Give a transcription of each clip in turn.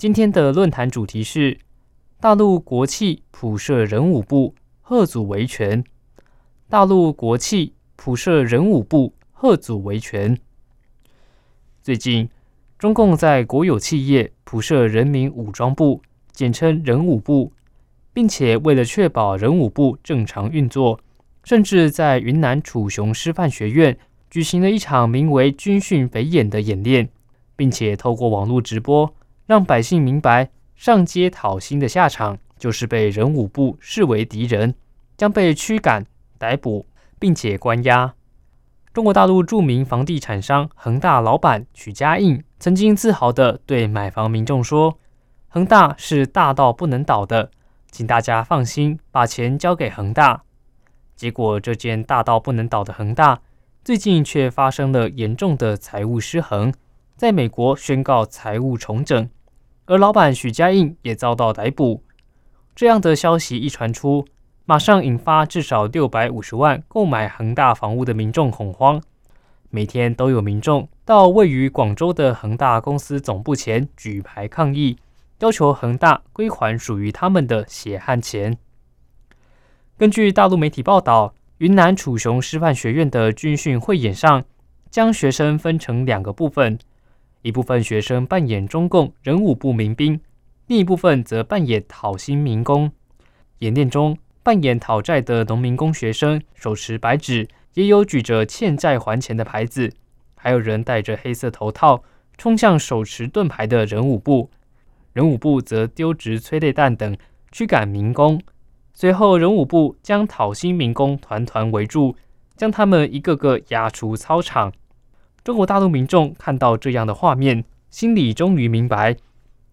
今天的论坛主题是大陆国企普设人武部，贺祖维权。大陆国企普设人武部，贺祖维权。最近，中共在国有企业普设人民武装部，简称人武部，并且为了确保人武部正常运作，甚至在云南楚雄师范学院。举行了一场名为“军训北演”的演练，并且透过网络直播，让百姓明白上街讨薪的下场就是被人武部视为敌人，将被驱赶、逮捕，并且关押。中国大陆著名房地产商恒大老板许家印曾经自豪地对买房民众说：“恒大是大到不能倒的，请大家放心，把钱交给恒大。”结果，这间大到不能倒的恒大。最近却发生了严重的财务失衡，在美国宣告财务重整，而老板许家印也遭到逮捕。这样的消息一传出，马上引发至少六百五十万购买恒大房屋的民众恐慌。每天都有民众到位于广州的恒大公司总部前举牌抗议，要求恒大归还属于他们的血汗钱。根据大陆媒体报道。云南楚雄师范学院的军训汇演上，将学生分成两个部分，一部分学生扮演中共人武部民兵，另一部分则扮演讨薪民工。演练中，扮演讨债的农民工学生手持白纸，也有举着欠债还钱的牌子，还有人戴着黑色头套冲向手持盾牌的人武部，人武部则丢掷催泪弹等驱赶民工。随后，人武部将讨薪民工团团围住，将他们一个个押出操场。中国大陆民众看到这样的画面，心里终于明白，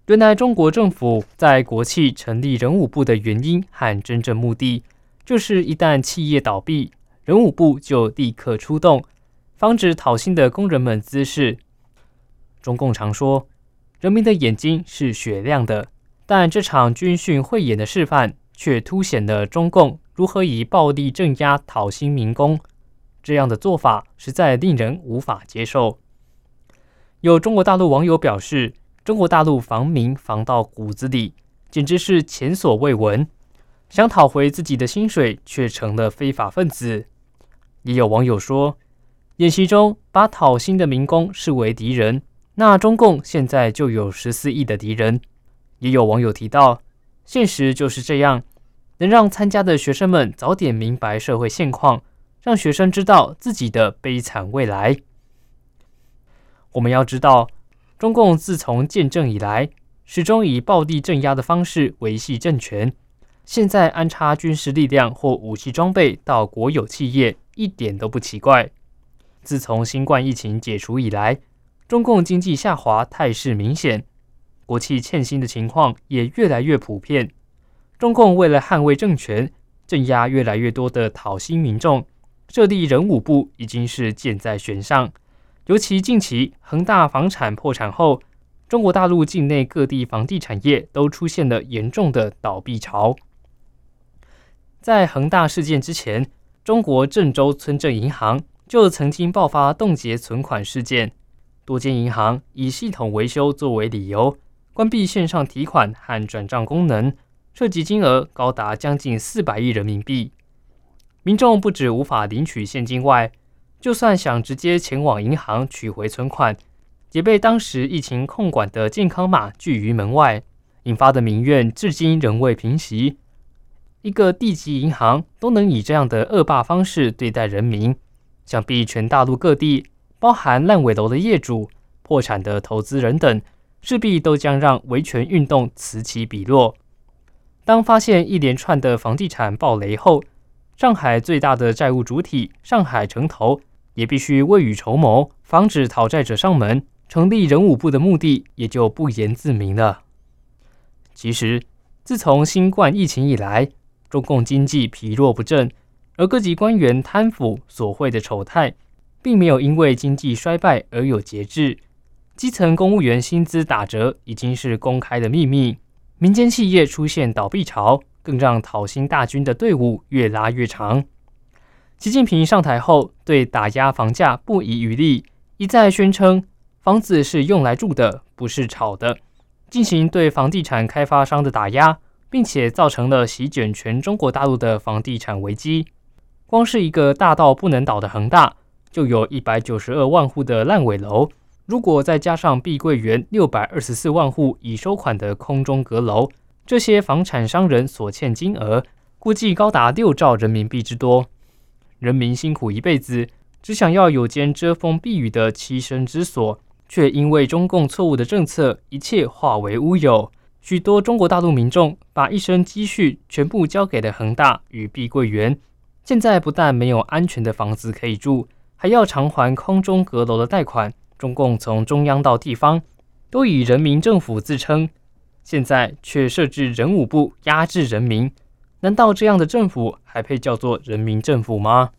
原来中国政府在国企成立人武部的原因和真正目的，就是一旦企业倒闭，人武部就立刻出动，防止讨薪的工人们滋事。中共常说，人民的眼睛是雪亮的，但这场军训汇演的示范。却凸显了中共如何以暴力镇压讨薪民工，这样的做法实在令人无法接受。有中国大陆网友表示：“中国大陆防民防到骨子里，简直是前所未闻。想讨回自己的薪水，却成了非法分子。”也有网友说：“演习中把讨薪的民工视为敌人，那中共现在就有十四亿的敌人。”也有网友提到。现实就是这样，能让参加的学生们早点明白社会现况，让学生知道自己的悲惨未来。我们要知道，中共自从建政以来，始终以暴力镇压的方式维系政权。现在安插军事力量或武器装备到国有企业，一点都不奇怪。自从新冠疫情解除以来，中共经济下滑态势明显。国企欠薪的情况也越来越普遍。中共为了捍卫政权，镇压越来越多的讨薪民众，设立人武部已经是箭在弦上。尤其近期恒大房产破产后，中国大陆境内各地房地产业都出现了严重的倒闭潮。在恒大事件之前，中国郑州村镇银行就曾经爆发冻结存款事件，多间银行以系统维修作为理由。关闭线上提款和转账功能，涉及金额高达将近四百亿人民币。民众不止无法领取现金外，就算想直接前往银行取回存款，也被当时疫情控管的健康码拒于门外，引发的民怨至今仍未平息。一个地级银行都能以这样的恶霸方式对待人民，想必全大陆各地，包含烂尾楼的业主、破产的投资人等。势必都将让维权运动此起彼落。当发现一连串的房地产暴雷后，上海最大的债务主体上海城投也必须未雨绸缪，防止讨债者上门。成立人武部的目的也就不言自明了。其实，自从新冠疫情以来，中共经济疲弱不振，而各级官员贪腐索贿的丑态，并没有因为经济衰败而有节制。基层公务员薪资打折已经是公开的秘密，民间企业出现倒闭潮，更让讨薪大军的队伍越拉越长。习近平上台后，对打压房价不遗余力，一再宣称房子是用来住的，不是炒的，进行对房地产开发商的打压，并且造成了席卷全中国大陆的房地产危机。光是一个大到不能倒的恒大，就有一百九十二万户的烂尾楼，如果再加上碧桂园六百二十四万户已收款的空中阁楼，这些房产商人所欠金额，估计高达六兆人民币之多。人民辛苦一辈子，只想要有间遮风避雨的栖身之所，却因为中共错误的政策，一切化为乌有。许多中国大陆民众把一生积蓄全部交给了恒大与碧桂园，现在不但没有安全的房子可以住，还要偿还空中阁楼的贷款。中共从中央到地方都以人民政府自称，现在却设置人武部压制人民。难道这样的政府还配叫做人民政府吗？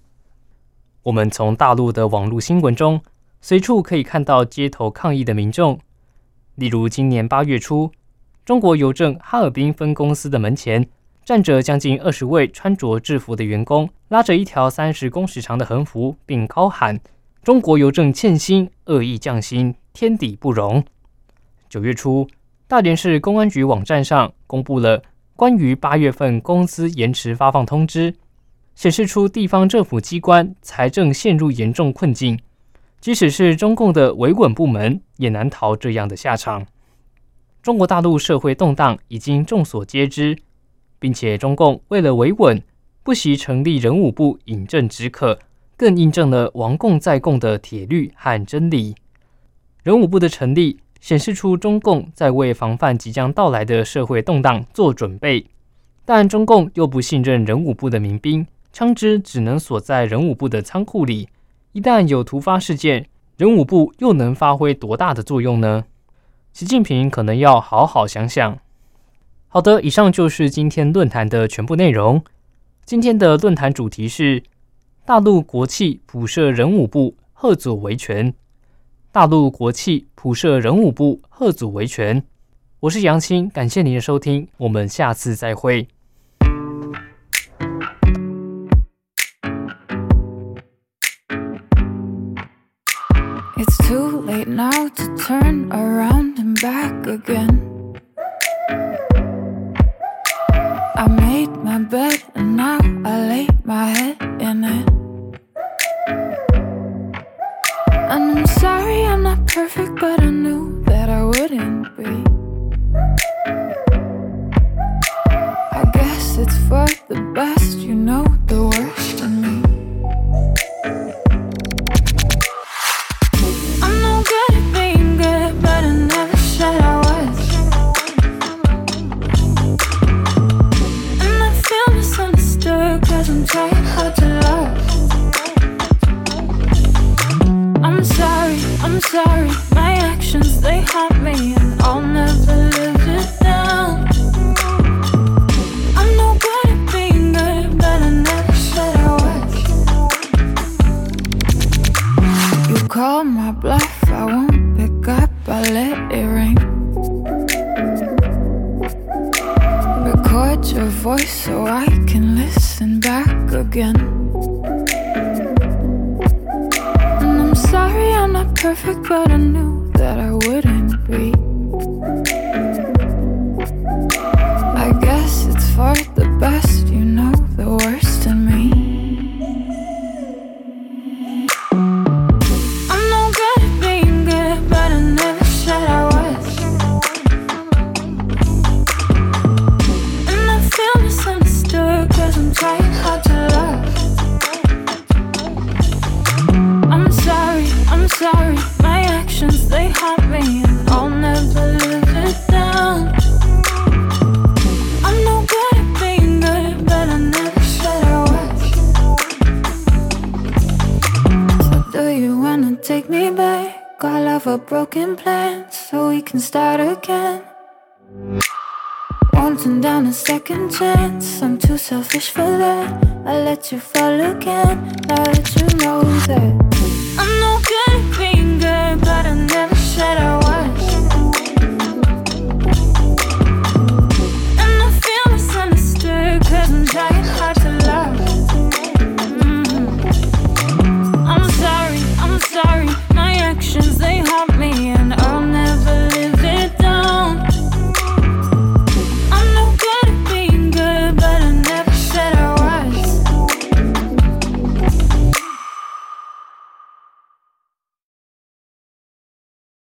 我们从大陆的网络新闻中，随处可以看到街头抗议的民众。例如，今年八月初，中国邮政哈尔滨分公司的门前，站着将近二十位穿着制服的员工，拉着一条三十公尺长的横幅，并高喊“中国邮政欠薪，恶意降薪，天理不容”。九月初，大连市公安局网站上公布了。关于八月份工资延迟发放通知，显示出地方政府机关财政陷入严重困境，即使是中共的维稳部门也难逃这样的下场。中国大陆社会动荡已经众所皆知，并且中共为了维稳，不惜成立人武部饮鸩止渴，更印证了亡共在共的铁律和真理。人武部的成立。显示出中共在为防范即将到来的社会动荡做准备，但中共又不信任人武部的民兵，枪支只能锁在人武部的仓库里。一旦有突发事件，人武部又能发挥多大的作用呢？习近平可能要好好想想。好的，以上就是今天论坛的全部内容。今天的论坛主题是大陆国企普设人武部，贺祖维权。大陆国企普设人武部，贺祖维权。我是杨青，感谢您的收听，我们下次再会。perfect, sorry, My actions they haunt me, and I'll never live it down. I'm no good at being good, but I never said I was. You call my bluff, I won't pick up. I let it ring. Record your voice so I can listen back again. Perfect, but I knew that I wouldn't be. Broken plans, so we can start again. turn down a second chance. I'm too selfish for that. I let you fall again. Now that you know that I'm no good at being good, but I never said I was.